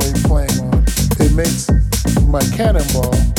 enjoy playing on. It makes my cannonball